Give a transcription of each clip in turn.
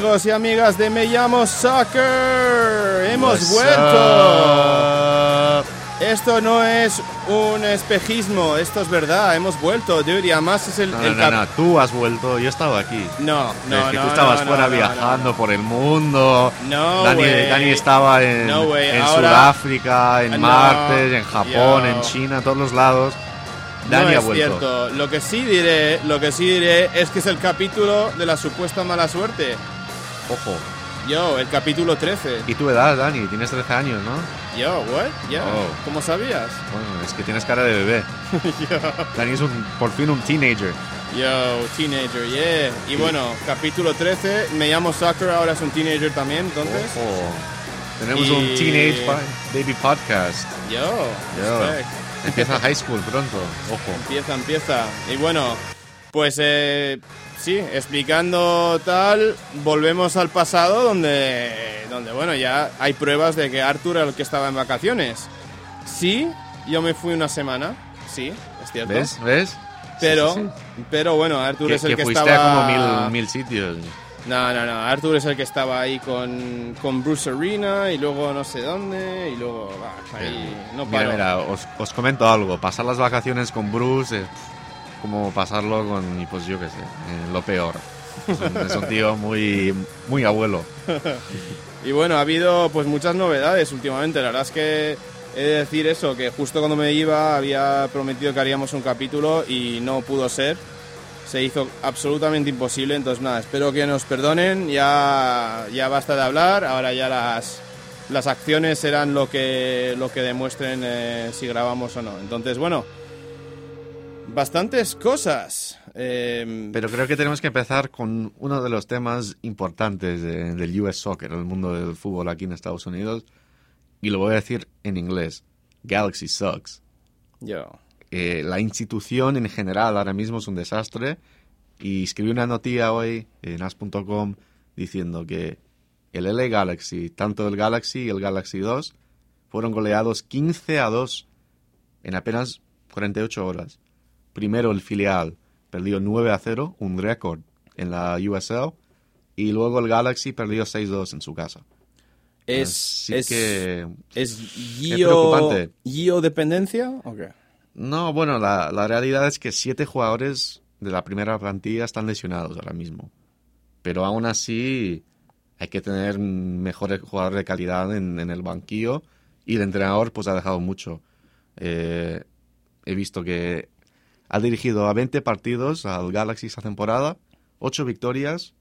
Amigos y amigas de Me llamo Soccer, hemos What's vuelto. up? Esto no es un espejismo, esto es verdad, hemos vuelto, dude, y además es el, No, el no, no, tú has vuelto, yo estaba aquí. No, no, es que no, tú estabas no, fuera no, no, viajando por el mundo. No, Dani, way. Dani estaba en, No, en Ahora- Sudáfrica, en No, Marte, en Japón, yo. en China, todos los lados. Dani no es vuelto. cierto. Lo que sí diré, lo que sí diré es que es el capítulo de la supuesta mala suerte. Ojo. Yo, el capítulo 13. ¿Y tu edad, Dani? Tienes 13 años, ¿no? Yo, what? Yo, Oh. ¿cómo sabías? Bueno, es que tienes cara de bebé. Dani es un, por fin un teenager. Yo, teenager, yeah. Y bueno, capítulo 13, me llamo Soccer, ahora es un teenager también, entonces. Ojo. Tenemos Y- un Teenage Ba- Baby Podcast. Yo, Yo. Empieza high school pronto. Ojo. Empieza, empieza. Y bueno, pues eh, sí, explicando tal, volvemos al pasado donde, donde, bueno, ya hay pruebas de que Arthur era el que estaba en vacaciones. Sí, yo me fui una semana, sí, es cierto. ¿Ves? ¿Ves? Pero, Sí, sí, sí. pero bueno, Arthur es el que que, fuiste estaba... a como mil, mil sitios. No, no, no. Arthur es el que estaba ahí con, con Bruce Arena y luego no sé dónde y luego bah, ahí no Mira, paro. mira, os, os comento algo. Pasar las vacaciones con Bruce como pasarlo con, pues yo qué sé, eh, lo peor. Es un, es un tío muy, muy abuelo. Y bueno, ha habido pues muchas novedades últimamente. La verdad es que he de decir eso, que justo cuando me iba había prometido que haríamos un capítulo y no pudo ser. Se hizo absolutamente imposible, entonces nada, espero que nos perdonen, ya, ya basta de hablar, ahora ya las, las acciones serán lo que, lo que demuestren eh, si grabamos o no. Entonces, bueno, bastantes cosas. Eh, Pero creo que tenemos que empezar con uno de los temas importantes de- del US Soccer, el mundo del fútbol aquí en Estados Unidos. Y lo voy a decir en inglés. Galaxy sucks. yo. Eh, la institución en general ahora mismo es un desastre. Y escribí una noticia hoy en as.com diciendo que el LA Galaxy, tanto el Galaxy y el Galaxy 2, fueron goleados 15 a 2 en apenas 48 horas. Primero el filial perdió 9 a 0, un récord en la USL. Y luego el Galaxy perdió 6-2 en su casa. Es, Así es, que ¿Es preocupante. Gio, Gio dependencia o qué? No, bueno, la, la realidad es que siete jugadores de la primera plantilla están lesionados ahora mismo. Pero aún así hay que tener mejores jugadores de calidad en, en el banquillo y el entrenador pues ha dejado mucho. Eh, he visto que ha dirigido a 20 partidos al Galaxy esta temporada, 8 victorias,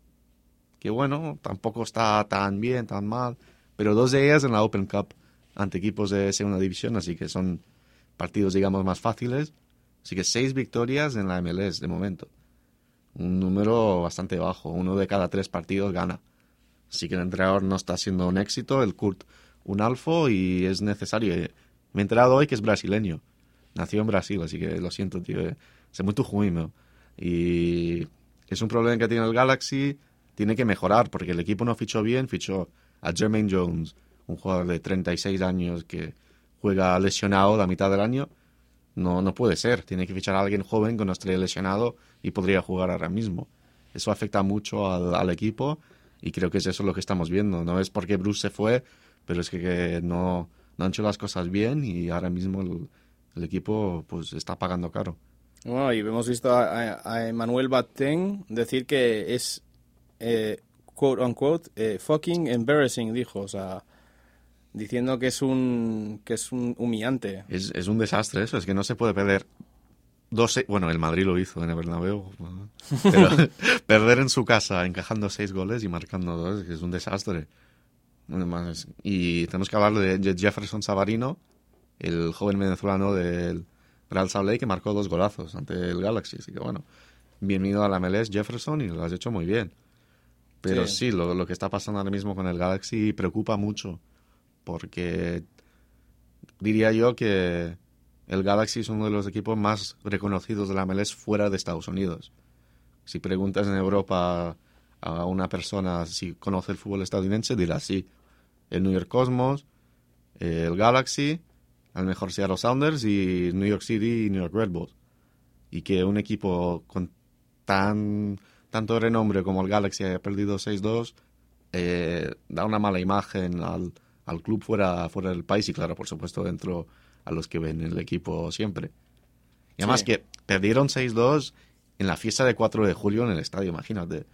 que bueno, tampoco está tan bien, tan mal, pero dos de ellas en la Open Cup ante equipos de segunda división, así que son partidos, digamos, más fáciles. Así que seis victorias en la MLS de momento. Un número bastante bajo. Uno de cada tres partidos gana. Así que el entrenador no está siendo un éxito. El Kurt un alfo y es necesario. Me he enterado hoy que es brasileño. Nació en Brasil, así que lo siento, tío. Es muy juino. Y es un problema que tiene el Galaxy. Tiene que mejorar porque el equipo no fichó bien. Fichó a Jermaine Jones, un jugador de 36 años que juega lesionado la mitad del año. No, no puede ser. Tiene que fichar a alguien joven que no esté lesionado y podría jugar ahora mismo. Eso afecta mucho al, al equipo y creo que es eso lo que estamos viendo. No es porque Bruce se fue, pero es que, que no, no han hecho las cosas bien y ahora mismo el, el equipo pues está pagando caro. Bueno, y hemos visto a, a- Emmanuel Batten decir que es, eh, quote unquote, eh, fucking embarrassing, dijo. O sea, diciendo que es un, que es un humillante. Es, es un desastre eso, es que no se puede perder. Dos, bueno, el Madrid lo hizo en el Bernabéu, pero perder en su casa encajando seis goles y marcando dos es un desastre. Y tenemos que hablar de Je- Jefferson Savarino, el joven venezolano del Real Salt Lake que marcó dos golazos ante el Galaxy. Así que bueno, bienvenido a la MLS Jefferson y lo has hecho muy bien. Pero Sí. sí, lo, lo que está pasando ahora mismo con el Galaxy preocupa mucho porque diría yo que el Galaxy es uno de los equipos más reconocidos de la MLS fuera de Estados Unidos. Si preguntas en Europa a una persona si conoce el fútbol estadounidense, dirá sí. El New York Cosmos, el Galaxy, a lo mejor Seattle Sounders y New York City y New York Red Bulls. Y que un equipo con tan tanto renombre como el Galaxy haya perdido 6-2, eh, da una mala imagen al, al club fuera, fuera del país y claro, por supuesto, dentro a los que ven el equipo siempre. Y además Sí. que perdieron 6-2 en la fiesta de 4 de julio en el estadio, imagínate.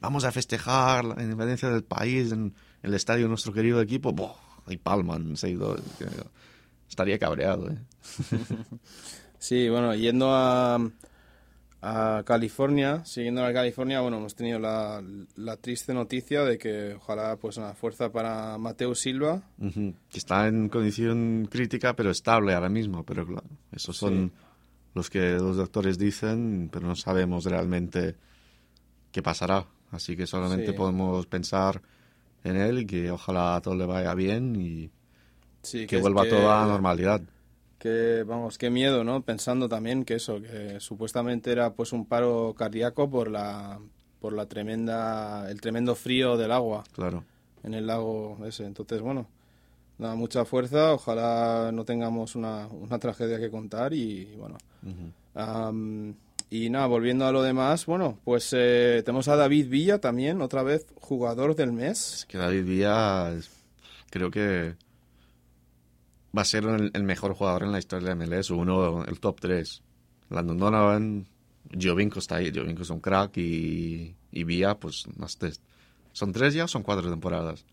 Vamos a festejar la independencia del país en el estadio de nuestro querido equipo. ¡Buah! Y palman 6-2. que Estaría cabreado, ¿eh? Sí, bueno, yendo a, a California, siguiendo a California, bueno, hemos tenido la, la triste noticia de que ojalá pues una fuerza para Mateo Silva. Que está en condición crítica, pero estable ahora mismo. Pero claro, esos son los que los doctores dicen, pero no sabemos realmente qué pasará. Así que solamente Sí. podemos pensar en él y que ojalá todo le vaya bien y Sí, que vuelva que- todo a la normalidad. Que, vamos, qué miedo, ¿no? Pensando también que eso, que supuestamente era pues un paro cardíaco por la, por la tremenda, el tremendo frío del agua Claro. en el lago ese. Entonces, bueno, nada, mucha fuerza, ojalá no tengamos una, una tragedia que contar y, bueno. Y nada, volviendo a lo demás, bueno, pues eh, tenemos a David Villa también, otra vez jugador del mes. Es que David Villa creo que va a ser el, el mejor jugador en la historia de MLS, uno, el top 3. Landon Donovan, Giovinco está ahí, Giovinco es un crack y, y Villa, pues, las tres- ¿son tres ya o son cuatro temporadas?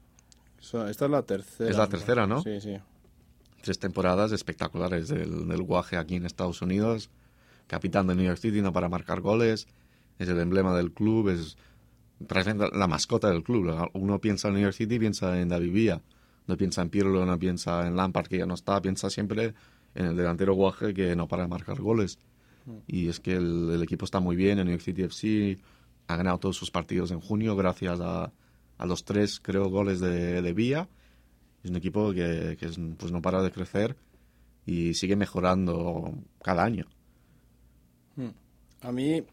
Esta es la tercera. Es la tercera, ¿no? Sí, sí. Tres temporadas espectaculares del, del guaje aquí en Estados Unidos, capitán de New York City, no para marcar goles, es el emblema del club, es la mascota del club. Uno piensa en New York City, piensa en David Villa. No piensa en Pirlo, no piensa en Lampard, que ya no está, piensa siempre en el delantero guaje que no para de marcar goles. Y es que el, el equipo está muy bien en New York City FC, ha ganado todos sus partidos en junio gracias a, a los tres, creo, goles de, de Villa. Es un equipo que, que es- pues no para de crecer y sigue mejorando cada año. A mí,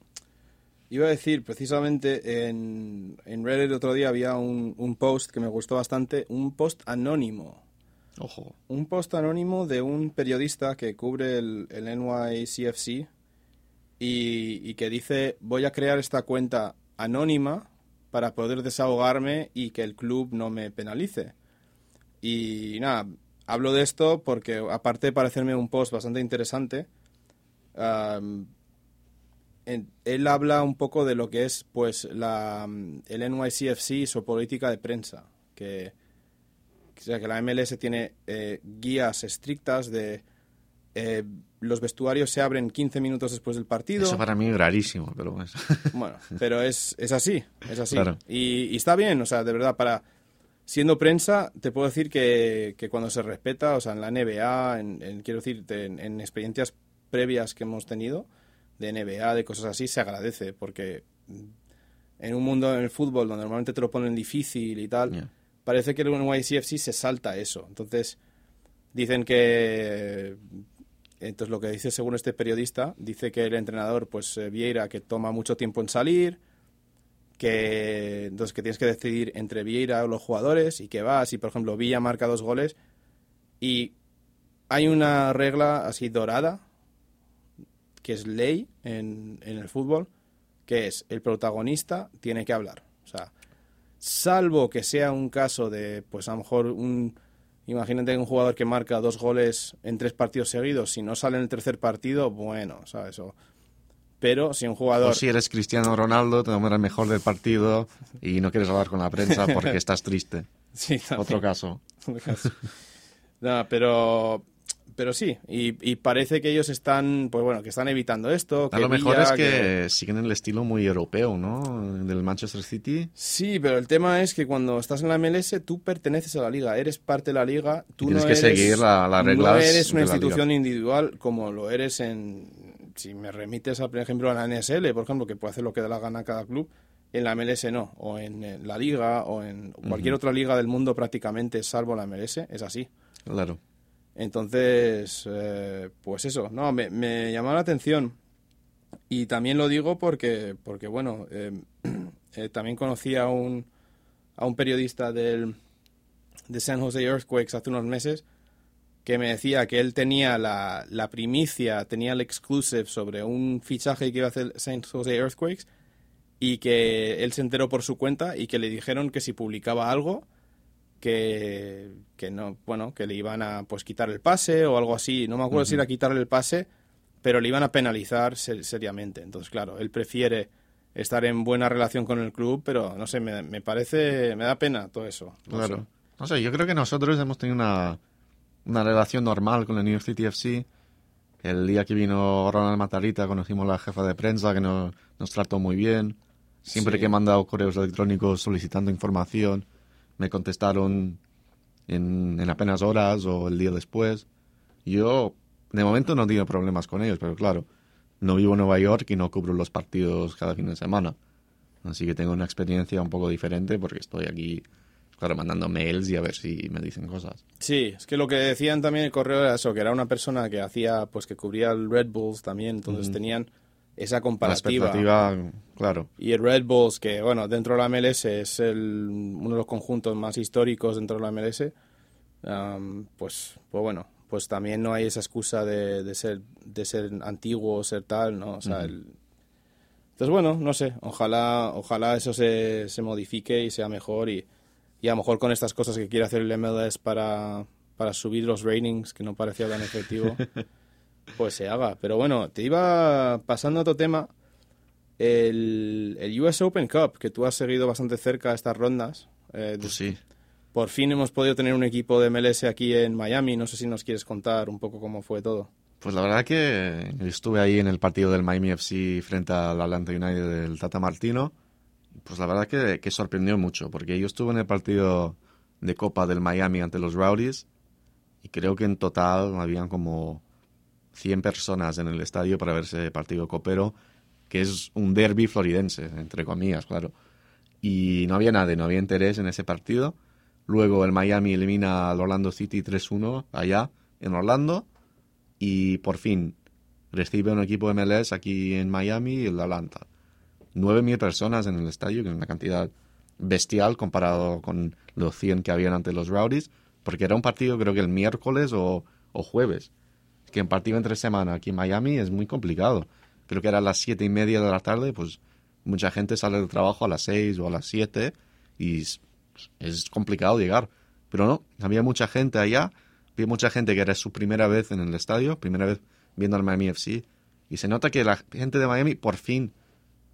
iba a decir, precisamente en, en Reddit otro día había un, un post que me gustó bastante, un post anónimo. Ojo. Un post anónimo de un periodista que cubre el, el NYCFC y, y que dice, voy a crear esta cuenta anónima para poder desahogarme y que el club no me penalice. Y nada, hablo de esto porque aparte de parecerme un post bastante interesante, en- él habla un poco de lo que es pues la, mm, el NYCFC y su política de prensa, que, o sea, que la MLS tiene eh, guías estrictas de eh, los vestuarios se abren 15 minutos después del partido. Eso para mí es rarísimo, pero bueno. Bueno, pero es, es así, es así. Claro. Y, y está bien, o sea, de verdad, para siendo prensa, te puedo decir que, que cuando se respeta, o sea, en la NBA, en, en- quiero decir, en, en experiencias previas que hemos tenido, de NBA, de cosas así, se agradece, porque en un mundo en el fútbol donde normalmente te lo ponen difícil y tal, parece que el NYCFC se salta eso. Entonces, dicen que entonces lo que dice según este periodista dice que el entrenador pues eh, Vieira que toma mucho tiempo en salir que entonces que tienes que decidir entre Vieira o los jugadores y que vas y por ejemplo Villa marca dos goles y hay una regla así dorada que es ley en, en el fútbol que es el protagonista tiene que hablar o sea salvo que sea un caso de pues a lo mejor un Imagínate un jugador que marca dos goles en tres partidos seguidos, si no sale en el tercer partido, bueno, ¿sabes? O- pero si un jugador... O si eres Cristiano Ronaldo, te nombras el mejor del partido y no quieres hablar con la prensa porque estás triste. Sí, también. Otro caso. No, pero, pero sí, y, y parece que ellos están, pues bueno, que están evitando esto. A lo mejor Villa, es que, siguen el estilo muy europeo, ¿no? Del Manchester City. Sí, pero el tema es que cuando estás en la MLS tú perteneces a la liga, eres parte de la liga, tú Tienes no que eres, seguir la- las no reglas eres una de la institución individual como lo eres en, si me remites a, por ejemplo, a la NSL, por ejemplo, que puede hacer lo que da la gana cada club, en la MLS no, o en la liga, o en cualquier otra liga del mundo prácticamente, salvo la MLS, es así. Claro. Entonces, eh, pues eso, no, me, me llamó la atención. Y también lo digo porque, porque bueno, eh, eh, también conocí a un, a un periodista del, de San Jose Earthquakes hace unos meses que me decía que él tenía la, la primicia, tenía el exclusive sobre un fichaje que iba a hacer San Jose Earthquakes y que él se enteró por su cuenta y que le dijeron que si publicaba algo que, que no, bueno, que le iban a pues quitar el pase o algo así. No me acuerdo si era quitarle el pase, pero le iban a penalizar seriamente. Entonces, claro, él prefiere estar en buena relación con el club, pero no sé, me, me parece, me da pena todo eso. claro. No sé, yo creo que nosotros hemos tenido una, una relación normal con el New York City FC. El día que vino Ronald Matarita conocimos a la jefa de prensa que nos, nos trató muy bien. Siempre que he mandado correos electrónicos solicitando información, me contestaron en, en, apenas horas o el día después. Yo, de momento, no tengo problemas con ellos, pero claro, no vivo en Nueva York y no cubro los partidos cada fin de semana. Así que tengo una experiencia un poco diferente porque estoy aquí, claro, mandando mails y a ver si me dicen cosas. Sí, es que lo que decían también el correo era eso, que era una persona que hacía, pues que cubría el Red Bulls también, entonces tenían esa comparativa. claro. Y el Red Bulls, que bueno, dentro de la MLS es el, uno de los conjuntos más históricos dentro de la MLS, pues, pues bueno, pues también no hay esa excusa de, de ser de ser antiguo o ser tal, ¿no? O sea, entonces bueno, no sé, ojalá ojalá eso se, se modifique y sea mejor y, y a lo mejor con estas cosas que quiere hacer el MLS para, para subir los ratings, que no parecía tan efectivo. pues se haga. Pero bueno, te iba pasando a otro tema. El, el US Open Cup, que tú has seguido bastante cerca estas rondas. Eh, pues sí. Por fin hemos podido tener un equipo de MLS aquí en Miami. No sé si nos quieres contar un poco cómo fue todo. Pues la verdad que estuve ahí en el partido del Miami FC frente al Atlanta United del Tata Martino. Pues la verdad que, que sorprendió mucho, porque yo estuve en el partido de Copa del Miami ante los Rowdies y creo que en total habían como 100 personas en el estadio para ver ese partido copero, que es un derby floridense, entre comillas, claro. Y no había nadie, no había interés en ese partido. Luego el Miami elimina al Orlando City 3-1 allá en Orlando. Y por fin recibe un equipo MLS aquí en Miami, el Atlanta. 9.000 personas en el estadio, que es una cantidad bestial comparado con los 100 que habían ante los Rowdies, porque era un partido creo que el miércoles o jueves que en partido entre semana aquí en Miami es muy complicado. Creo que era a las siete y media de la tarde, pues mucha gente sale del trabajo a las seis o a las siete y es, complicado llegar. Pero no, había mucha gente allá, había mucha gente que era su primera vez en el estadio, primera vez viendo al Miami FC. Y se nota que la gente de Miami por fin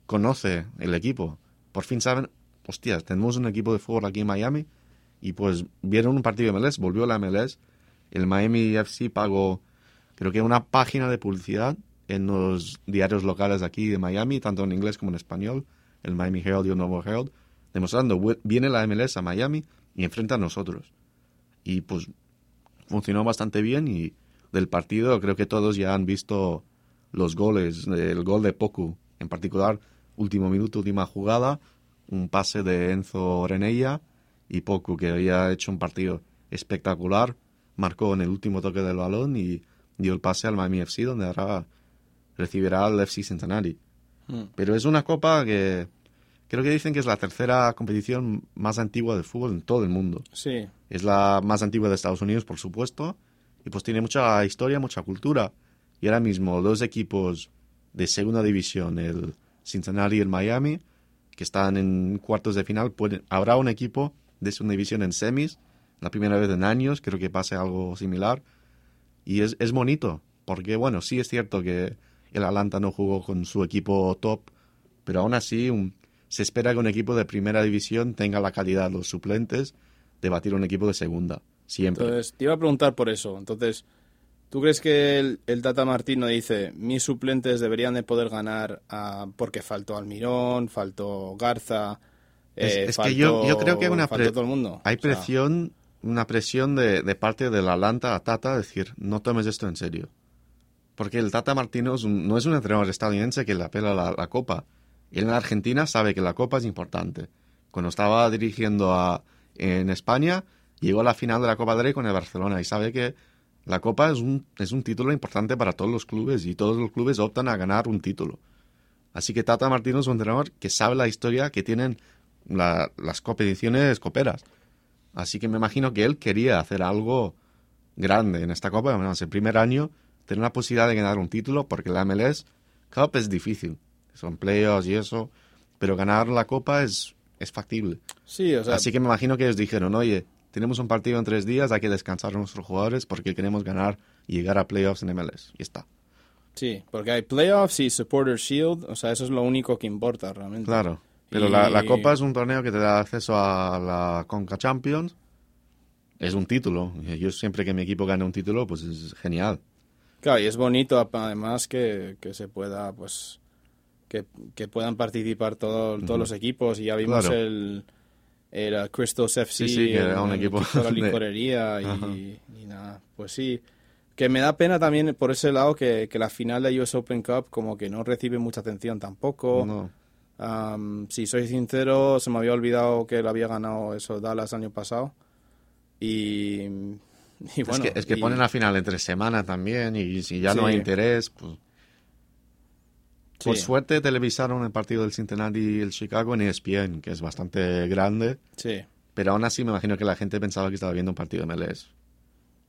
conoce el equipo. Por fin saben, hostias, tenemos un equipo de fútbol aquí en Miami. Y pues vieron un partido de MLS, volvió la MLS. El Miami FC pagó creo que una página de publicidad en los diarios locales aquí de Miami, tanto en inglés como en español, el Miami Herald y el Nuevo Herald, demostrando, viene la MLS a Miami y enfrenta a nosotros. Y pues funcionó bastante bien y del partido creo que todos ya han visto los goles, el gol de Poku en particular, último minuto, última jugada, un pase de Enzo Renella y Poku que había hecho un partido espectacular, marcó en el último toque del balón y dio el pase al Miami FC, donde ahora recibirá al FC Cincinnati. Hmm. Pero es una copa que creo que dicen que es la tercera competición más antigua de fútbol en todo el mundo. Sí. Es la más antigua de Estados Unidos, por supuesto, y pues tiene mucha historia, mucha cultura. Y ahora mismo dos equipos de segunda división, el Cincinnati y el Miami, que están en cuartos de final, habrá un equipo de segunda división en semis, la primera vez en años, creo que pase algo similar. Y es, es bonito, porque bueno, sí es cierto que el Atlanta no jugó con su equipo top, pero aún así se espera que un equipo de primera división tenga la calidad, los suplentes, de batir un equipo de segunda, siempre. Entonces, te iba a preguntar por eso. Entonces, ¿tú crees que el, el Tata Martino dice, mis suplentes deberían de poder ganar ah, porque faltó Almirón, faltó Garza, es, eh, que yo, yo, creo que hay una todo el mundo? hay presión una presión de, de parte del Atlanta a Tata, decir, no tomes esto en serio. Porque el Tata Martino no es un entrenador estadounidense que le apela la, la Copa. Él en Argentina sabe que la Copa es importante. Cuando estaba dirigiendo en España, llegó a la final de la Copa del Rey con el Barcelona y sabe que la Copa es un, es un título importante para todos los clubes y todos los clubes optan a ganar un título. Así que Tata Martino es un entrenador que sabe la historia que tienen las competiciones coperas. Así que me imagino que él quería hacer algo grande en esta Copa. Además, el primer año, tener la posibilidad de ganar un título, porque la MLS Cup es difícil. Son playoffs y eso. pero ganar la Copa es, es factible. Sí, o sea, Así que me imagino que ellos dijeron, oye, tenemos un partido en tres días, hay que descansar a nuestros jugadores porque queremos ganar y llegar a playoffs en MLS. Y está. sí, porque hay playoffs y Supporter Shield, o sea, eso es lo único que importa realmente. Claro. Pero la, Copa es un torneo que te da acceso a la Conca Champions. Es un título. Yo siempre que mi equipo gane un título, pues es genial. Claro, y es bonito además que, que se pueda, pues, que, que puedan participar todo- todos los equipos. Y ya vimos Claro. el, el uh, Crystals FC, Sí, sí, que era un el equipo de la licorería y nada, pues sí. Que me da pena también por ese lado que, que la final de US Open Cup como que no recibe mucha atención tampoco. No. Am, si soy sincero, se me había olvidado que lo había ganado eso Dallas el año pasado. Y, y bueno, es que, es que y- ponen la final entre semana también y si ya no hay interés, pues... Por suerte televisaron el partido del Cincinnati y el Chicago en ESPN, que es bastante grande, sí. pero aún así me imagino que la gente pensaba que estaba viendo un partido de MLS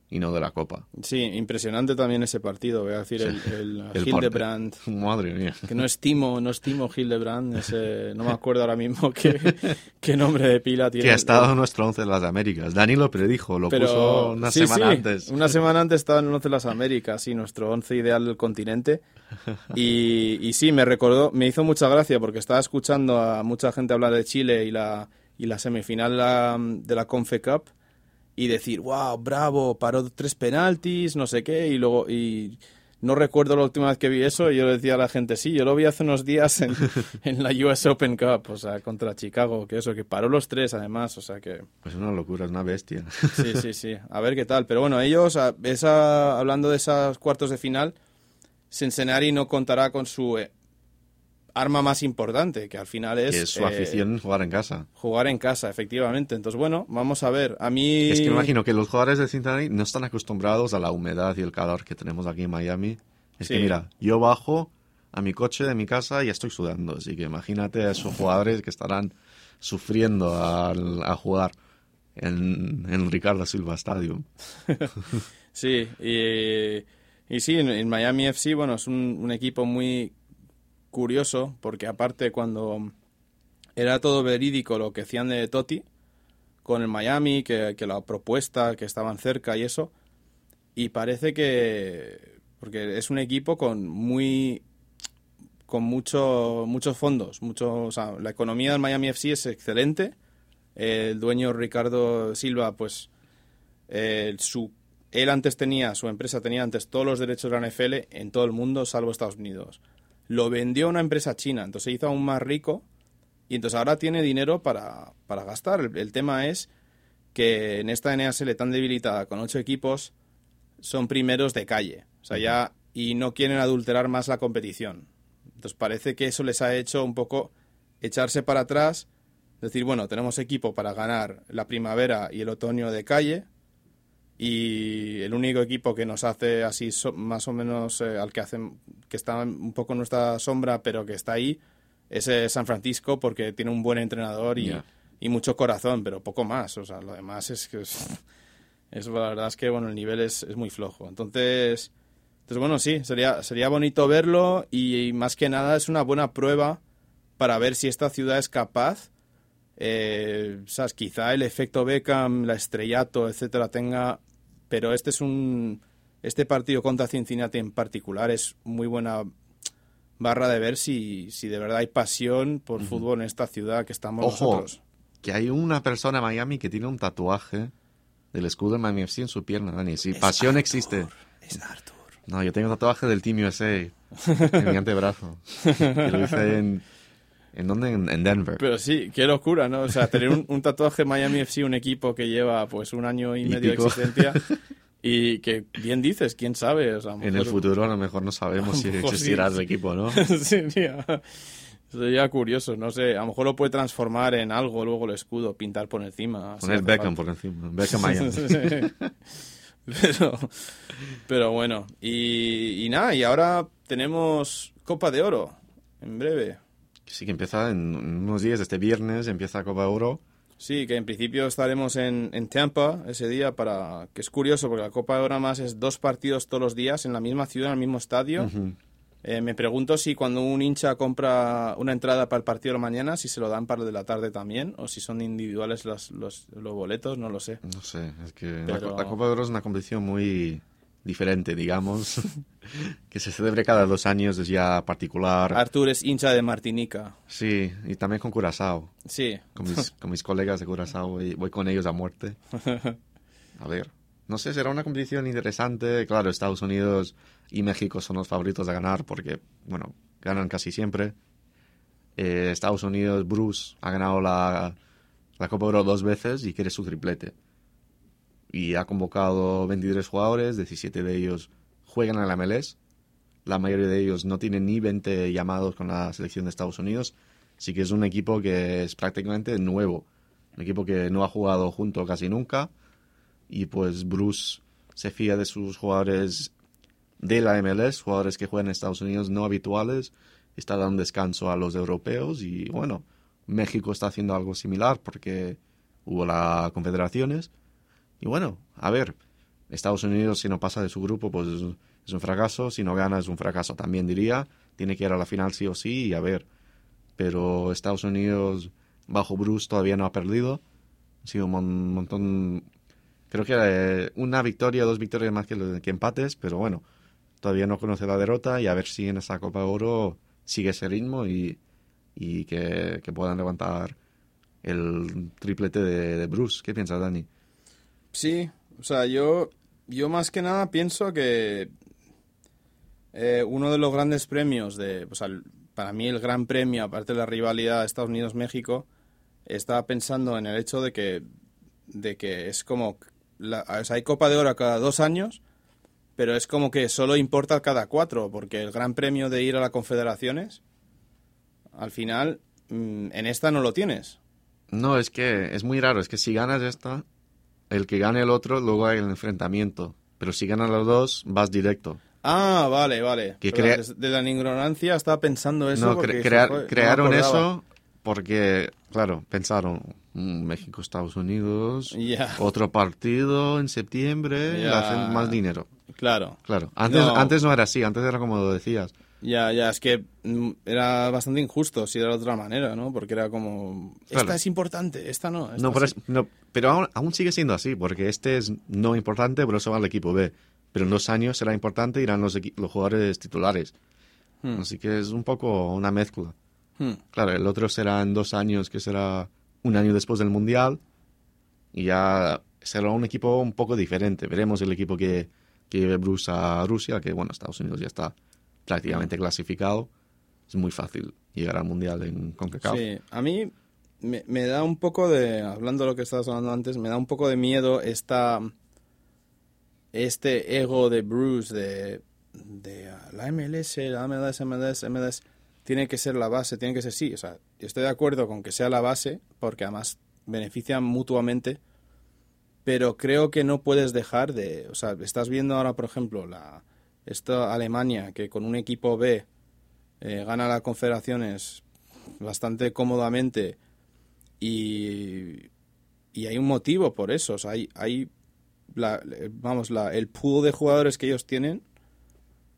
y no de la Copa. Sí, impresionante también ese partido, voy a decir, el, el, El Hildebrand, Madre mía. que no es Timo, no es Timo Hildebrand, ese, no me acuerdo ahora mismo qué, qué nombre de pila tiene. Que ha estado en nuestro 11 de las Américas. Dani lo predijo, lo Pero, puso una sí, semana sí, antes. Una semana antes estaba en el 11 de las Américas, sí, nuestro 11 ideal del continente. Y, y sí, me recordó, me hizo mucha gracia porque estaba escuchando a mucha gente hablar de Chile y la, y la semifinal de la Confe Cup y decir, wow, bravo, paró tres penaltis, no sé qué, y luego, y no recuerdo la última vez que vi eso, y yo le decía a la gente, sí, yo lo vi hace unos días en, en la US Open Cup, o sea, contra Chicago, que eso, que paró los tres además, o sea que... Pues una locura, es una bestia. Sí, sí, sí. A ver qué tal. Pero bueno, ellos, a- esa, hablando de esos cuartos de final, Cincinnati no contará con su eh, arma más importante, que al final es, que es su eh, afición jugar en casa. jugar en casa, efectivamente. Entonces, bueno, vamos a ver. A mí... Es que me imagino que los jugadores de Cincinnati no están acostumbrados a la humedad y el calor que tenemos aquí en Miami. Es Sí. que mira, yo bajo a mi coche de mi casa y estoy sudando. Así que imagínate a esos jugadores que estarán sufriendo al- a, jugar en, en Ricardo Silva Stadium. Sí, y, y sí, en, en Miami FC, bueno, es un, un equipo muy curioso, porque aparte cuando era todo verídico lo que hacían de Totti con el Miami, que, la propuesta, que estaban cerca y eso, y parece que, porque es un equipo con muy con mucho, muchos fondos, mucho, o sea, la economía del Miami FC es excelente, el dueño Ricardo Silva, pues eh, su, él antes tenía, su empresa tenía antes todos los derechos de la NFL en todo el mundo, salvo Estados Unidos. Lo vendió a una empresa china, entonces se hizo aún más rico y entonces ahora tiene dinero para, para gastar. El, el tema es que en esta NASL tan debilitada, con ocho equipos, son primeros de calle. O sea, ya, y no quieren adulterar más la competición. Entonces parece que eso les ha hecho un poco echarse para atrás, decir, bueno, tenemos equipo para ganar la primavera y el otoño de calle, y el único equipo que nos hace así so- más o menos eh, al que hacen que está un poco en nuestra sombra pero que está ahí es eh, San Francisco porque tiene un buen entrenador y, y mucho corazón pero poco más o sea lo demás es que es, es- la verdad es que bueno el nivel es, es muy flojo entonces entonces bueno sí sería sería bonito verlo y, más que nada es una buena prueba para ver si esta ciudad es capaz eh, ¿sabes? Quizá el efecto Beckham, la estrellato, etcétera, tenga. Pero este es un. Este partido contra Cincinnati en particular es muy buena barra de ver si, si de verdad hay pasión por fútbol en esta ciudad que estamos Ojo, nosotros. que hay una persona en Miami que tiene un tatuaje del escudo de Miami FC en su pierna, Dani. Si pasión existe. Es Arthur. No, yo tengo un tatuaje del Team USA en mi antebrazo. Que lo hice en... ¿En dónde? En, en Denver. Pero sí, qué locura, ¿no? O sea, tener un, un tatuaje Miami FC, un equipo que lleva pues un año y, Y medio pico. de existencia y que bien dices, quién sabe. O sea, En el futuro a lo mejor no sabemos si existirá sí. el equipo, ¿no? sí, tío. Sería curioso, no sé. A lo mejor lo puede transformar en algo, luego el escudo, pintar por encima. Poner Beckham por encima. Beckham Miami. Pero, pero bueno, y, y nada, y ahora tenemos Copa de Oro, en breve. Sí, que empieza en unos días, este viernes, empieza Copa Oro. Sí, que en principio estaremos en, en Tampa ese día para... que es curioso porque la Copa de Oro más es dos partidos todos los días en la misma ciudad, en el mismo estadio. Eh, me pregunto si cuando un hincha compra una entrada para el partido de la mañana, si se lo dan para el de la tarde también, o si son individuales los, los, los boletos, no lo sé. No sé, es que la, la Copa de Oro es una competición muy diferente, digamos, que se celebre cada dos años, es ya particular. Artur es hincha de Martinica. Sí, y también con Curazao. Sí. Con mis, con mis colegas de Curazao, y voy con ellos a muerte. A ver, no sé, será una competición interesante. Claro, Estados Unidos y México son los favoritos a ganar porque, bueno, ganan casi siempre. Eh, Estados Unidos, Bruce, ha ganado la, la Copa Oro dos veces y quiere su triplete y ha convocado 23 jugadores, 17 de ellos juegan en la MLS. La mayoría de ellos no tienen ni 20 llamados con la selección de Estados Unidos. Así que es un equipo que es prácticamente nuevo. Un equipo que no ha jugado junto casi nunca. Y pues Bruce se fía de sus jugadores de la MLS, jugadores que juegan en Estados Unidos no habituales. Está dando descanso a los europeos. Y bueno, México está haciendo algo similar porque hubo las confederaciones y bueno, a ver, Estados Unidos si no pasa de su grupo pues es un fracaso, si no gana es un fracaso también diría, tiene que ir a la final sí o sí y a ver, pero Estados Unidos bajo Bruce todavía no ha perdido, ha sido un montón, creo que eh, una victoria, dos victorias más que, que empates, pero bueno, todavía no conoce la derrota y a ver si en esa Copa Oro sigue ese ritmo y, y que, que puedan levantar el triplete de, de Bruce. ¿Qué piensas, Dani? Sí, o sea, yo, yo más que nada pienso que eh, uno de los grandes premios de, o sea, para mí el gran premio, aparte de la rivalidad Estados Unidos-México, estaba pensando en el hecho de que, de que es como, la, o sea, hay Copa de Oro cada dos años, pero es como que solo importa cada cuatro, porque el gran premio de ir a las confederaciones, al final, mm, en esta no lo tienes. No, es que es muy raro, es que si ganas esta, el que gane el otro, luego hay el enfrentamiento. Pero si ganan los dos, vas directo. Ah, vale, vale. Que crea... de, la ignorancia estaba pensando eso. No, crearon eso porque, claro, pensaron, mm, México, Estados Unidos, otro partido en septiembre, hacen más dinero. Claro. Claro. Antes no. antes no era así, antes era como lo decías. Ya, ya, es que mm, era bastante injusto si era de otra manera, ¿no? Porque era como, esta es importante, esta no. no, pero, no, pero aún, sigue siendo así, porque este es no importante, pero eso va al equipo B. Pero en dos años será importante, irán los, los jugadores titulares. Hmm. Así que es un poco una mezcla. Hmm. Claro, el otro será en dos años, que será un año después del Mundial, y ya será un equipo un poco diferente. Veremos el equipo que, que lleve Bruce a Rusia, que bueno, Estados Unidos ya está prácticamente clasificado, es muy fácil llegar al Mundial en CONCACAF. Sí, a mí me, me, da un poco de, hablando de lo que estabas hablando antes, me da un poco de miedo esta, este ego de Bruce de, de la MLS, la MLS, MLS, MLS, tiene que ser la base, tiene que ser sí. O sea, estoy de acuerdo con que sea la base, porque además benefician mutuamente, pero creo que no puedes dejar de, o sea, estás viendo ahora, por ejemplo, la esta Alemania, que con un equipo B eh, gana las confederaciones bastante cómodamente y, y, hay un motivo por eso. O sea, hay, hay la, vamos, la, el pool de jugadores que ellos tienen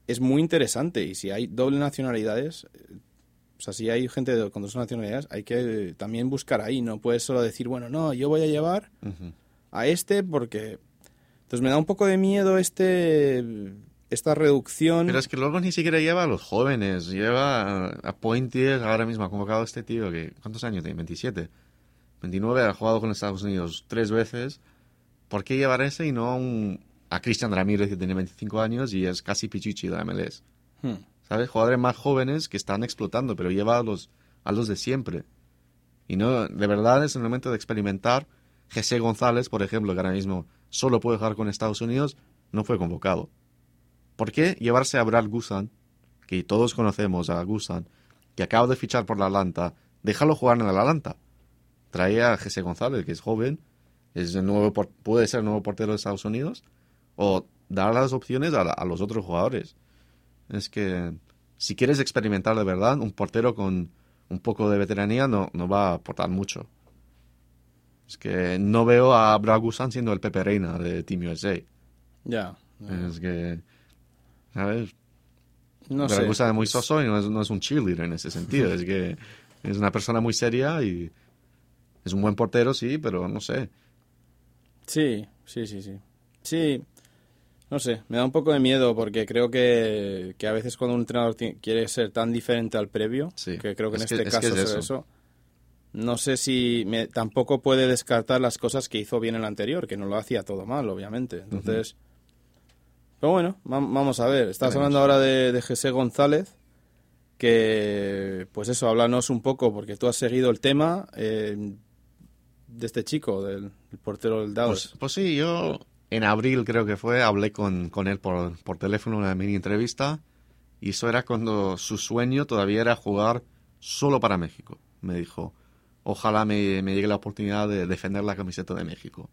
es muy interesante y si hay doble nacionalidades, o sea, si hay gente con dos nacionalidades, hay que también buscar ahí. No puedes solo decir, bueno, no, yo voy a llevar a este porque... Entonces me da un poco de miedo este esta reducción. Pero es que luego ni siquiera lleva a los jóvenes, lleva a Pointier, ahora mismo ha convocado a este tío que, ¿cuántos años tiene? 27. 29, ha jugado con Estados Unidos tres veces. ¿Por qué llevar ese y no a, un, a Cristian Ramírez que tiene 25 años y es casi pichichi de la MLS? Hmm. ¿Sabes? Jugadores más jóvenes que están explotando, pero lleva a los, a los de siempre. Y no, de verdad es el momento de experimentar. José González, por ejemplo, que ahora mismo solo puede jugar con Estados Unidos, no fue convocado. ¿Por qué llevarse a Brad Gusan, que todos conocemos a Gusan, que acaba de fichar por la Atlanta, déjalo jugar en la Atlanta? Trae a Jesse González, que es joven, es el nuevo, puede ser el nuevo portero de Estados Unidos, o dar las opciones a, los otros jugadores. Es que si quieres experimentar de verdad, un portero con un poco de veteranía no, no va a aportar mucho. Es que no veo a Brad Gusan siendo el Pepe Reina de Team USA. Ya. Es que ¿sabes? No me sé. gusta muy soso y no es, no es un cheerleader en ese sentido. es que es una persona muy seria y es un buen portero, sí, pero no sé. Sí, sí, sí, sí. Sí, no sé, me da un poco de miedo porque creo que, que a veces cuando un entrenador quiere ser tan diferente al previo, Sí, que creo que en es que- este es caso es es eso. eso. no sé si me- tampoco puede descartar las cosas que hizo bien el anterior, que no lo hacía todo mal, obviamente. Entonces, pero bueno, va- vamos a ver. Estás hablando ahora de, de José González, que, pues eso, háblanos un poco, porque tú has seguido el tema eh, de este chico, del el portero del Dallas. Pues, pues sí, yo en abril creo que fue, hablé con, con él por, por teléfono, una mini entrevista, y eso era cuando su sueño todavía era jugar solo para México. Me dijo, ojalá me, me llegue la oportunidad de defender la camiseta de México.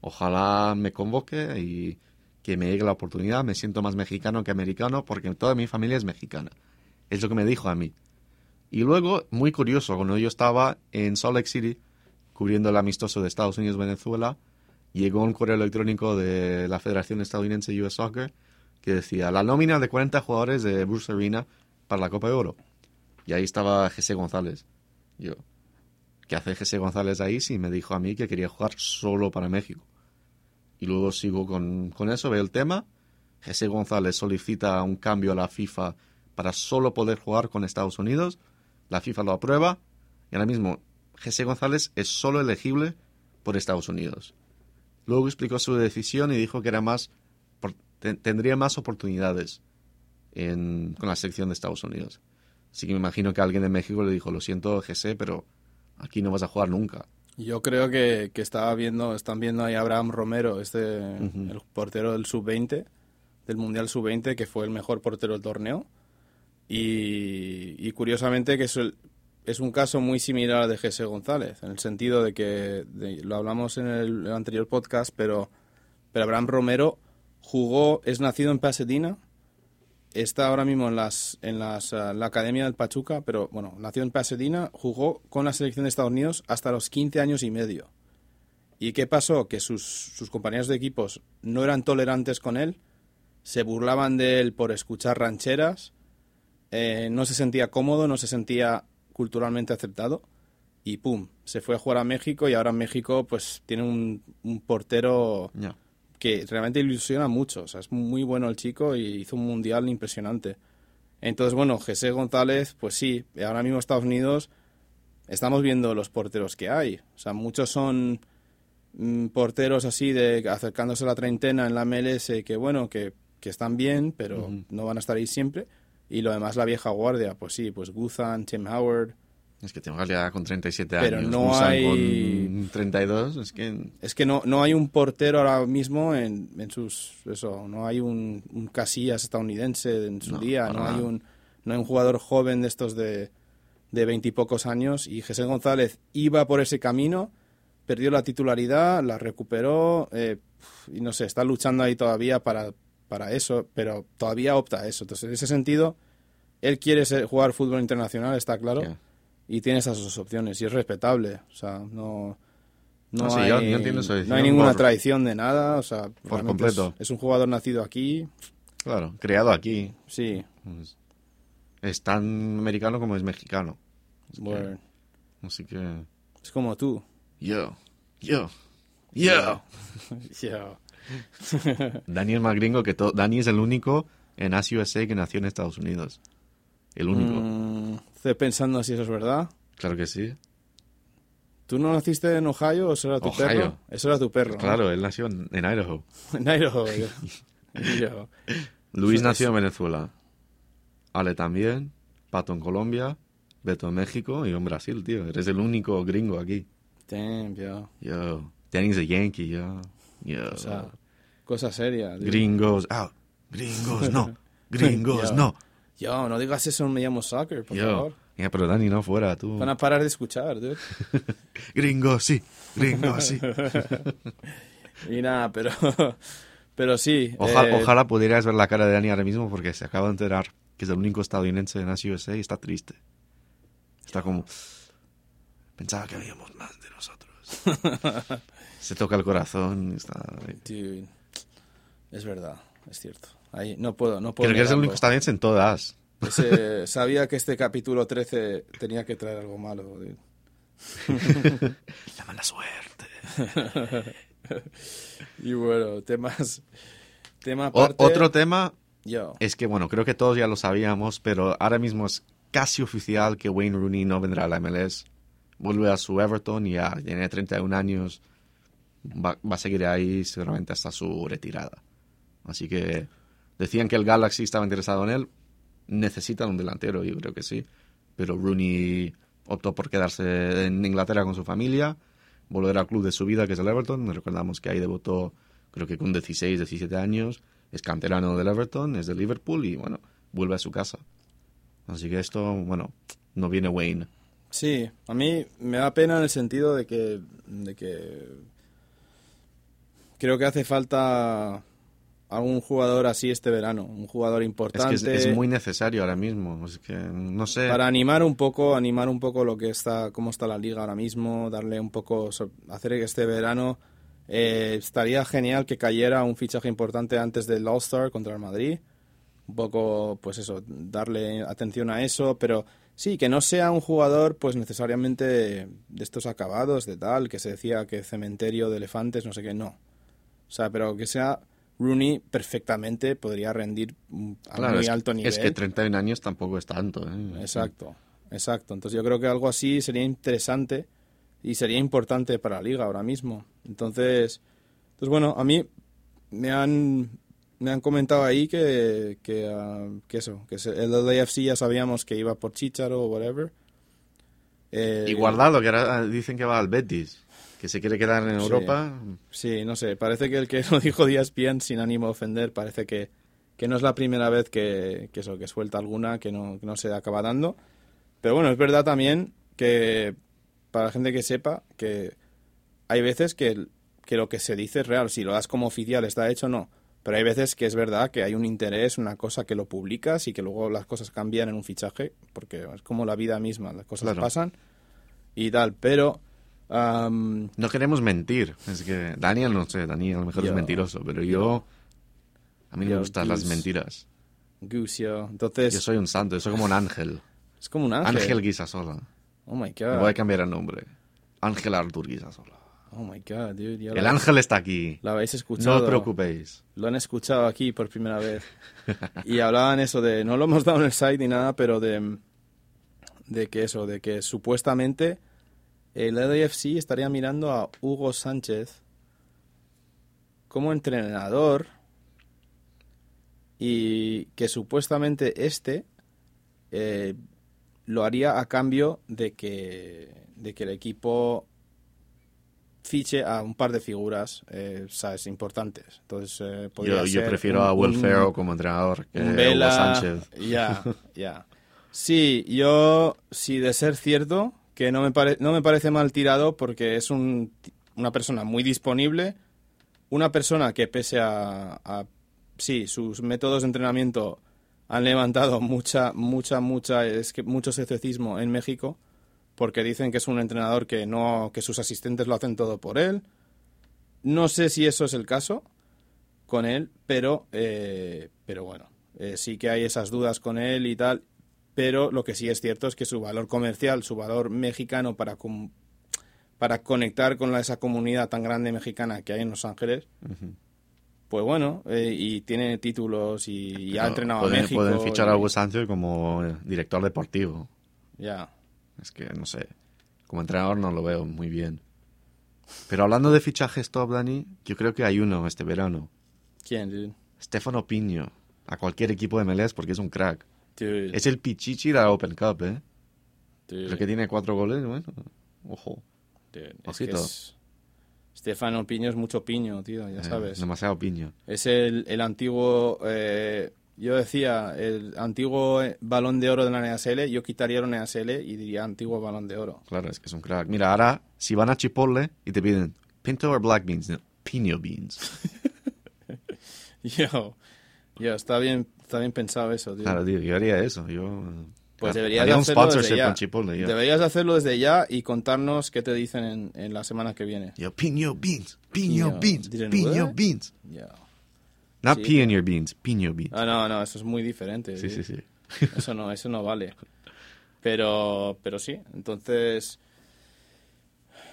Ojalá me convoque y que me llegue la oportunidad. Me siento más mexicano que americano porque toda mi familia es mexicana. Es lo que me dijo a mí. Y luego, muy curioso, cuando yo estaba en Salt Lake City cubriendo el amistoso de Estados Unidos-Venezuela, llegó un correo electrónico de la Federación Estadounidense US Soccer que decía la nómina de 40 jugadores de Bruce Arena para la Copa de Oro. Y ahí estaba Jesse González. Yo, ¿qué hace Jesse González ahí? Sí, me dijo a mí que quería jugar solo para México. Y luego sigo con, con eso, veo el tema. Jesse González solicita un cambio a la FIFA para solo poder jugar con Estados Unidos. La FIFA lo aprueba. Y ahora mismo, Jesse González es solo elegible por Estados Unidos. Luego explicó su decisión y dijo que era más tendría más oportunidades con la selección de Estados Unidos. Así que me imagino que alguien de México le dijo, lo siento, Jesse, pero aquí no vas a jugar nunca. Yo creo que, que estaba viendo, están viendo ahí a Abraham Romero, este, el portero del sub-20, del Mundial sub-20, que fue el mejor portero del torneo. Y, y curiosamente que es, el- es un caso muy similar al de Jesse González, en el sentido de que de- lo hablamos en el, el anterior podcast, pero, pero Abraham Romero jugó, es nacido en Pasadena, está ahora mismo en las en las eh, la academia del Pachuca, pero bueno, nació en Pasadena, jugó con la selección de Estados Unidos hasta los 15 años y medio. ¿Y qué pasó? Que sus, sus compañeros de equipos no eran tolerantes con él, se burlaban de él por escuchar rancheras, eh, no se sentía cómodo, no se sentía culturalmente aceptado y pum, se fue a jugar a México y ahora México pues tiene un, un portero. Que realmente ilusiona mucho. O sea, es muy bueno el chico y hizo un mundial impresionante. Entonces, bueno, José González, pues sí, ahora mismo Estados Unidos estamos viendo los porteros que hay. O sea, muchos son mm, porteros así de acercándose a la treintena en la MLS que, bueno, que, que están bien, pero no van a estar ahí siempre. Y lo demás, la vieja guardia, pues sí, pues Guzan, Tim Howard. Es que tengo ya con 37 Pero años. no Musan hay- con 32, es que... Es que no, no hay un portero ahora mismo en, en sus... Eso, no hay un, un Casillas estadounidense en su No, día, no hay, un, no hay un jugador joven de estos de de veintipocos años y José González iba por ese camino, perdió la titularidad, la recuperó eh, y no sé, está luchando ahí todavía para, para eso, pero todavía opta a eso. Entonces, en ese sentido, él quiere ser- jugar fútbol internacional, está claro. Y tiene esas dos opciones y es respetable. O sea, no... No, No, sí, hay, yo- yo entiendo su no hay ninguna por- traición de nada, o sea, completo. Es, es un jugador nacido aquí, Claro, creado aquí. sí, es tan americano como es mexicano. Así que- bueno, Así que... es como tú. Yo, yo, yo. Yo. Dani es más gringo que todo. Dani es el único en As USA que nació en Estados Unidos. El único. Mm, estoy pensando si eso es verdad. Claro que sí. ¿Tú no naciste en Ohio o eso era tu Ohio. perro? Eso era tu perro. ¿no? Claro, él nació en, en Idaho. En Idaho. yo. Luis nació en Venezuela. Ale también. Pato en Colombia. Beto en México y yo en Brasil, tío. Eres el único gringo aquí. Damn, yo. Yo. Danny's a Yankee, yo. Yo. O sea, cosa seria. tío. Gringos out. Gringos no. Gringos no. Yo, no digas eso, me llamo soccer, por Yo. favor. Ya, pero Dani no fuera, tú. Van a parar de escuchar, dude. Gringos sí. Gringos sí. Y nada, pero, pero sí. Ojalá, eh, ojalá pudieras ver la cara de Dani ahora mismo porque se acaba de enterar que es el único estadounidense en Asia USA y está triste. Está como... Pensaba que habíamos más de nosotros. se toca el corazón y está... Dude, es verdad, es cierto. Ahí, no puedo, no puedo. Creo que es el único estadounidense en todas. Ese- sabía que este capítulo 13 tenía que traer algo malo. La mala suerte. Y bueno, temas. Tema O- aparte. otro tema Yo. es que, bueno, creo que todos ya lo sabíamos, pero ahora mismo es casi oficial que Wayne Rooney no vendrá a la MLS. Vuelve a su Everton y ya tiene 31 años. Va, va a seguir ahí seguramente hasta su retirada. Así que decían que el Galaxy estaba interesado en él. Necesitan un delantero, yo creo que sí. Pero Rooney optó por quedarse en Inglaterra con su familia, volver al club de su vida, que es el Everton. Recordamos que ahí debutó, creo que con 16, 17 años. Es canterano del Everton, es de Liverpool y, bueno, vuelve a su casa. Así que esto, bueno, no viene Wayne. Sí, a mí me da pena en el sentido de que, de que creo que hace falta algún jugador así este verano, un jugador Es importante que es, es muy necesario ahora mismo. Es que, no sé. para animar un poco, animar un poco lo que está, cómo está la liga ahora mismo, darle un poco, hacer que este verano eh, estaría genial que cayera un fichaje importante antes del All Star contra el Madrid, un poco, pues eso, darle atención a eso, pero sí, que no sea un jugador, pues necesariamente de estos acabados, de tal, que se decía que cementerio de elefantes, no sé qué, no. O sea, pero que sea Rooney perfectamente podría rendir mm, a Claro, muy es, alto nivel. es que 31 años tampoco es tanto. ¿eh? Exacto, exacto. Entonces yo creo que algo así sería interesante y sería importante para la liga ahora mismo. Entonces, entonces bueno, a mí me han me han comentado ahí que que, ah, que eso, que el LAFC ya sabíamos que iba por Chicharo o whatever. Eh, Y Guardado, que ahora dicen que va al Betis, que se quiere quedar en. Europa. Sí, no sé, parece que el que lo dijo Díaz bien, sin ánimo de ofender, parece que, que no es la primera vez que, que eso, que suelta alguna que no, que no se acaba dando. Pero bueno, es verdad también que, para la gente que sepa, que hay veces que, que lo que se dice es real. Si lo das como oficial, está hecho, no. Pero hay veces que es verdad que hay un interés, una cosa que lo publicas y que luego las cosas cambian en un fichaje, porque es como la vida misma, las cosas Claro. pasan y tal. Pero... No queremos mentir. Es que Daniel, no sé, Daniel a lo mejor Yo. es mentiroso, pero yo. A mí me Yo, gustan las Goose. mentiras. Gucio. Entonces, Yo soy un santo, yo soy como un ángel. es como un ángel. Ángel Guisasola. Oh my Me voy a god. cambiar el nombre. Ángel Artur Guisasola. Oh my god, dude. ya El ángel está aquí. Lo habéis No escuchado. os preocupéis. Lo han escuchado aquí por primera vez. Y hablaban eso de. No lo hemos dado en el site ni nada, pero de. De que eso, de que supuestamente el LAFC estaría mirando a Hugo Sánchez como entrenador y que supuestamente este eh, lo haría a cambio de que, de que el equipo fiche a un par de figuras, eh, sabes, importantes. Entonces, eh, podría Yo, yo ser prefiero un- a Will Ferrell como entrenador que Hugo Sánchez. Ya, ya. Sí, yo, sí, de ser cierto, que no me, pare- no me parece mal tirado porque es un, una persona muy disponible, una persona que pese a, sí, sus métodos de entrenamiento han levantado mucha, mucha, mucha, es que mucho escepticismo en México porque dicen que es un entrenador que no, que sus asistentes lo hacen todo por él. No sé si eso es el caso con él, pero, eh, pero bueno, eh, sí que hay esas dudas con él y tal. Pero lo que sí es cierto es que su valor comercial, su valor mexicano para, com- para conectar con la- esa comunidad tan grande mexicana que hay en Los Ángeles, pues bueno, eh, y tiene títulos y, y ha entrenado pueden, a México. pueden fichar y- a Hugo Sánchez como eh, director deportivo. Ya. Es que, no sé, como entrenador no lo veo muy bien. Pero hablando de fichajes top, Dani, yo creo que hay uno este verano. ¿Quién, dude? Stefano Piño. A cualquier equipo de MLS porque es un crack. Dude, Es el pichichi de la Open Cup, ¿eh? dude, Creo que tiene cuatro goles, bueno. Ojo. dude, es Ojito. que es- Stefano Piño es mucho piño, tío, ya Eh, sabes. demasiado piño. Es el, el antiguo, eh, yo decía, el antiguo eh, balón de oro de la NASL, yo quitaría la NASL y diría antiguo balón de oro. Claro, es que es un crack. Mira, ahora, si van a Chipotle y te piden pinto o black beans, no, piño beans. Yo, yo, está bien, está bien pensado eso, tío. Claro, tío, yo haría eso. Yo, pues deberías haría un hacerlo desde sponsorship ya. con Chipotle. Yo, Deberías hacerlo desde ya y contarnos qué te dicen en, en la semana que viene. Yo, piño beans, piño Piño, beans, piño what? beans. Ya. Not Sí. pea in your beans, piño beans. Ah, no, no, eso es muy diferente. sí, tío. sí, sí. Eso no, eso no vale. Pero, pero sí, entonces,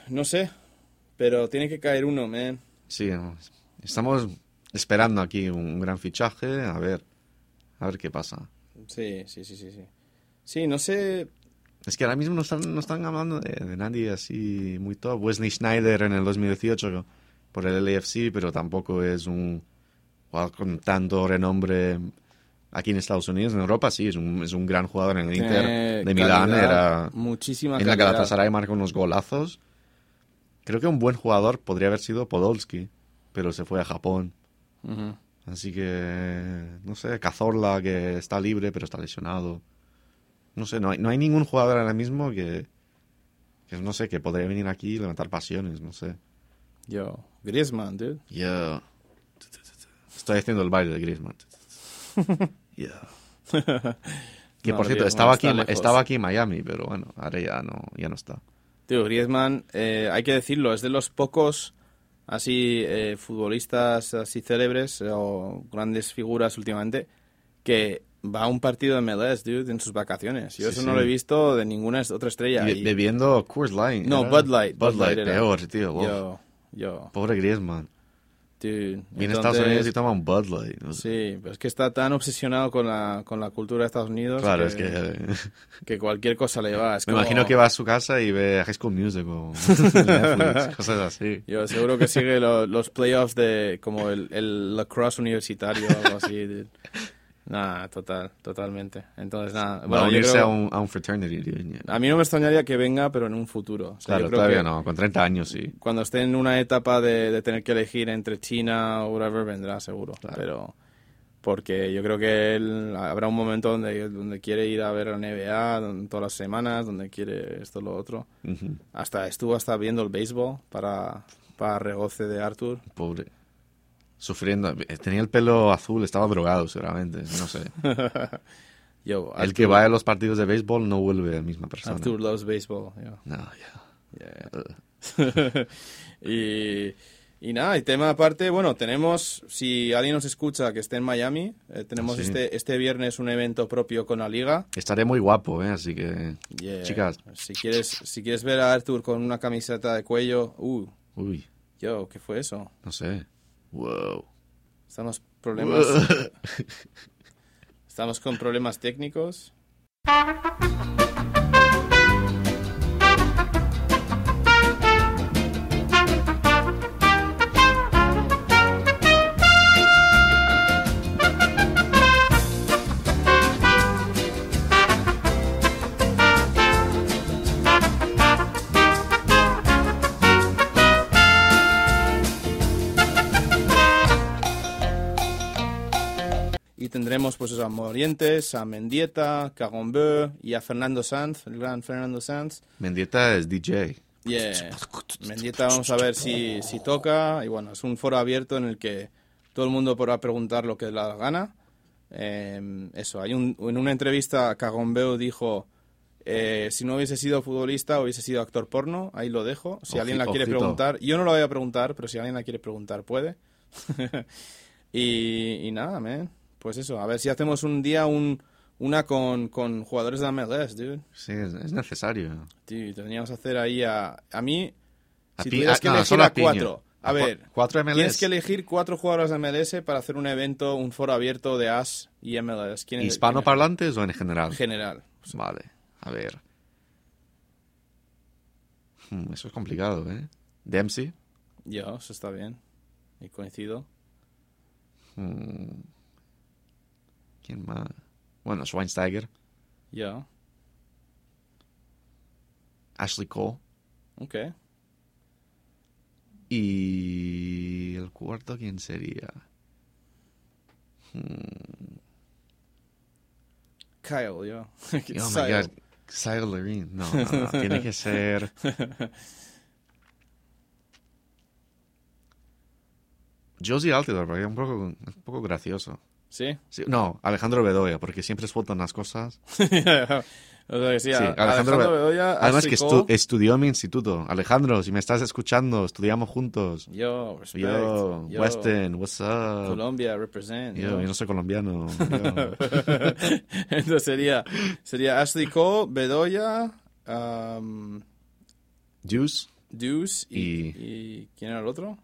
no sé, pero tiene que caer uno, man. Sí, estamos esperando aquí un gran fichaje, a ver, a ver qué pasa. Sí, sí, sí, sí, sí. Sí, no sé, Es que ahora mismo no están, no están hablando de, de nadie así muy top. Wesley Schneider en el 2018 por el LAFC, pero tampoco es un jugador con tanto renombre aquí en Estados Unidos. En Europa sí, es un, es un gran jugador en el Inter tiene de Milán. calidad, Era, muchísima en la. Galatasaray marca unos golazos. Creo que un buen jugador podría haber sido Podolski, pero se fue a Japón. Ujú. Así que, no sé, Cazorla que está libre pero está lesionado. No sé, no hay, no hay ningún jugador ahora mismo que, que, no sé, que podría venir aquí y levantar pasiones, no sé. Yo, Griezmann, dude. Yo estoy haciendo el baile de Griezmann. Yo. Que No, por cierto, Griezmann estaba aquí, lejos. estaba aquí en Miami, pero bueno, ahora ya no, ya no está. Tío, Griezmann, eh, hay que decirlo, es de los pocos así eh, futbolistas así célebres eh, o grandes figuras últimamente que va a un partido de MLS, dude, en sus vacaciones. Yo Sí, eso no lo he visto de ninguna otra estrella. Y bebiendo Coors Light. No. Bud Light, Bud Bud Light, peor, tío. wow. yo, yo, Pobre Griezmann. Dude. Viene a Estados Unidos y toma un Bud Light. ¿no? Sí, pero es que está tan obsesionado con la, con la cultura de Estados Unidos Claro, que, es que... que cualquier cosa le va. Es Me como- imagino que va a su casa y ve High School Music o Netflix, cosas así. Yo seguro que sigue lo- los playoffs de como el, el lacrosse universitario o algo así. dude. Nada, total, totalmente. Entonces, nada. Bueno, unirse creo- a, un, a un fraternity, dude. a mí no me extrañaría que venga, pero en un futuro. O sea, Claro, todavía no, con 30 años sí. Cuando esté en una etapa de, de tener que elegir entre China o whatever, vendrá seguro. Pero porque yo creo que él habrá un momento donde, donde quiere ir a ver la NBA donde- todas las semanas, donde quiere esto lo otro. Ujú, Hasta estuvo hasta viendo el béisbol para, para regoce de Arthur. Pobre. Sufriendo. Tenía el pelo azul, estaba drogado seguramente, no sé. Yo, El que va a los partidos de béisbol no vuelve la misma persona. Arthur loves baseball. yo. No, ya. Yeah. y, y nada, y tema aparte, bueno, tenemos, si alguien nos escucha que esté en Miami, eh, tenemos Ah, sí. este, este viernes un evento propio con la liga. Estaré muy guapo, ¿eh? Así que... Yeah. Chicas. Si quieres, si quieres ver a Arthur con una camiseta de cuello, uh, Uy, yo, ¿qué fue eso? no sé. Wow. Estamos problemas. Estamos con problemas técnicos. tendremos pues a Morientes, a Mendieta, Cagombeu y a Fernando Sanz, el gran Fernando Sanz. Mendieta es DJ. Yeah. Mendieta vamos a ver si, si toca. Y bueno, es un foro abierto en el que todo el mundo podrá preguntar lo que le da la gana. Eh, eso, hay un, en una entrevista Cagombeu dijo, eh, si no hubiese sido futbolista, hubiese sido actor porno. Ahí lo dejo. Si Oji- alguien la quiere ojito. preguntar, yo no la voy a preguntar, pero si alguien la quiere preguntar, puede. y, y nada, man. Pues eso, a ver si hacemos un día un, una con, con jugadores de MLS, dude. Sí, es, es necesario. Sí, tendríamos que hacer ahí a... A mí, A si tuvieras ah, que no, elegir solo a a cuatro... A ver, cuatro MLS. tienes que elegir cuatro jugadores de MLS para hacer un evento, un foro abierto de AS y MLS. ¿Quién es- ¿Hispanoparlantes o en general? es? General. Vale, a ver. Hmm, eso es complicado, ¿eh? Dempsey. Yo, eso está bien. Y coincido. Hmm. ¿Quién más? Bueno, Schweinsteiger. Yo. Ashley Cole. Ok. Y el cuarto, ¿quién sería? Kyle, yo. Oh my god. Kyle Levine. No, no, no, tiene que ser. Josie Altidore, porque es un poco, un poco gracioso. ¿Sí? Sí, no, Alejandro Bedoya, porque siempre sueltan las cosas. O sea que sí, Sí, Alejandro Alejandro Be- Bedoya, Además que estu- estudió en mi instituto. Alejandro, si me estás escuchando, estudiamos juntos. Yo, respect. Yo, Yo, Weston, what's up? Colombia, represent. Yo, yo. yo no soy colombiano. Entonces sería, sería Ashley Cole, Bedoya, um, Juice, Deuce y, Y- y- ¿Quién era el otro?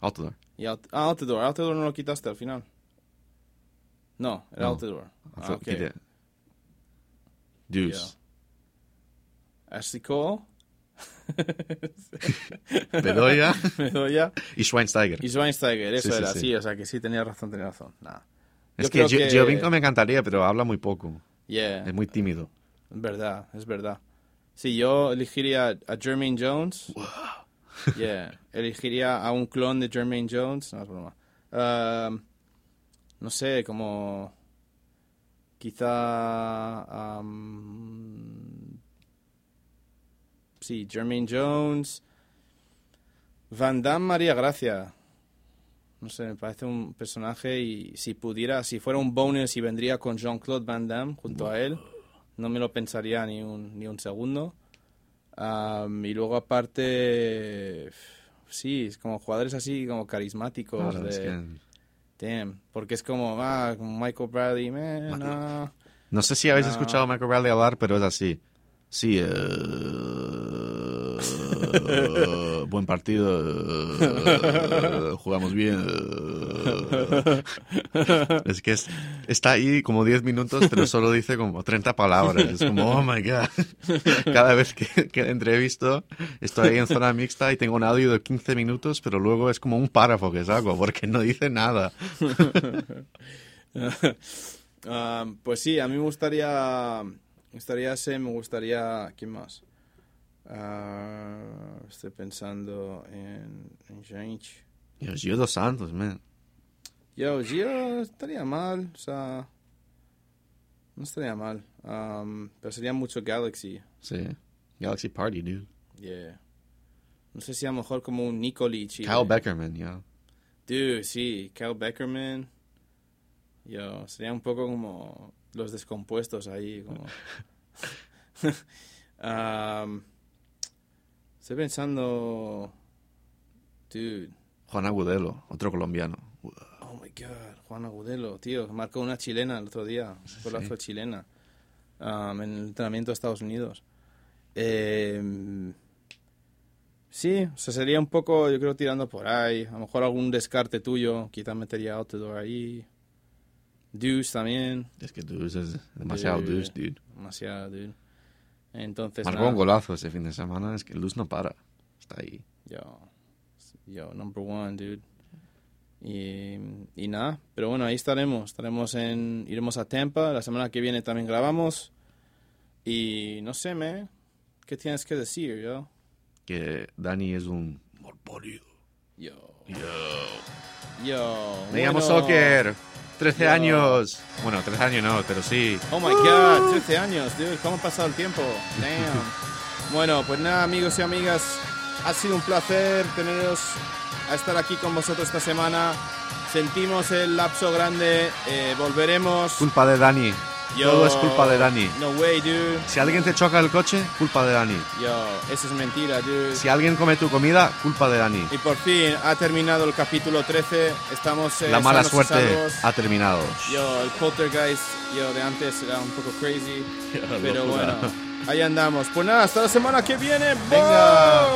Outdoor. Y ah, Outdoor. Outdoor no lo quitaste al final. No, era No. Ah, ok. Quité. Juice. Ashley Cole, Bedoya Bedoya y Schweinsteiger. y Schweinsteiger. Eso Sí, era, sí. sí. O sea que sí, tenía razón, tenía razón. Nah. Es Yo que, creo Giovinco me encantaría, pero habla muy poco. Yeah. Es muy tímido. Es verdad, es verdad. Sí, yo elegiría a Jermaine Jones. Yeah, elegiría a un clon de Jermaine Jones. No es broma. Um, no sé, como. Quizá. um, sí, Jermaine Jones. Van Damme María Gracia. No sé, me parece un personaje y si pudiera, si fuera un bonus y vendría con Jean-Claude Van Damme junto a él, no me lo pensaría ni un, ni un segundo. Am, y luego aparte, sí, es como jugadores así como carismáticos. Claro, de, es que- Damn, porque es como, ah, Michael Bradley, man, ah. No sé si habéis No. escuchado a Michael Bradley hablar, pero es así. Sí, eh, buen partido, eh, jugamos bien. eh. Es que es- está ahí como 10 minutos, pero solo dice como 30 palabras. Es como, oh my god. Cada vez que, entrevisto, estoy ahí en zona mixta y tengo un audio de 15 minutos, pero luego es como un párrafo que saco, porque no dice nada. Am, pues sí, a mí me gustaría, me gustaría ese, me gustaría, ¿quién más? Ah, estoy pensando en, en gente. Y os dos santos, man. Yo, Gio estaría mal, o sea, no estaría mal, Am, pero sería mucho Galaxy, Sí. Galaxy Party, dude. yeah. No sé si a lo mejor como un Nikolic. y- Kyle Beckerman, yeah. Dude, sí, Kyle Beckerman. Yo, sería un poco como los descompuestos ahí, como... Am, estoy pensando... Dude, Juan Agudelo, otro colombiano. oh my god, Juan Agudelo, tío, marcó una chilena el otro día, golazo chilena, am, en el entrenamiento de Estados Unidos. Em, sí, o sea, sería un poco, yo creo, tirando por ahí. A lo mejor algún descarte tuyo, quizás metería Outdoor ahí. Deuce también, Es que Deuce es demasiado Sí. Deuce, dude. demasiado, dude. Entonces, Marcó nada, un golazo ese fin de semana, es que Luz no para. Está ahí. Yo, yo, number one, dude. Y, y nada, pero bueno, ahí estaremos. Estaremos en, iremos a Tampa. La semana que viene también grabamos. Y no sé, me, ¿qué tienes que decir, yo? Que Dani es un morborio. Yo, Yo. yo. Me llamo bueno. Soccer. 13 Yo. años. Bueno, 13 años no, pero sí. Oh my god, 13 años, dude. ¿Cómo ha pasado el tiempo? Damn. bueno, pues nada, amigos y amigas. Ha sido un placer teneros a estar aquí con vosotros esta semana. Sentimos el lapso grande. eh, volveremos. Culpa de Dani. Todo es culpa de Dani. No way, dude. Si alguien te choca el coche, culpa de Dani. Yo, eso es mentira, dude. Si alguien come tu comida, culpa de Dani. Y por fin ha terminado el capítulo 13. Estamos eh, La mala suerte ha terminado. Yo, el poltergeist yo, de antes era un poco crazy, pero bueno, ahí andamos. Pues nada, hasta la semana que viene. Venga.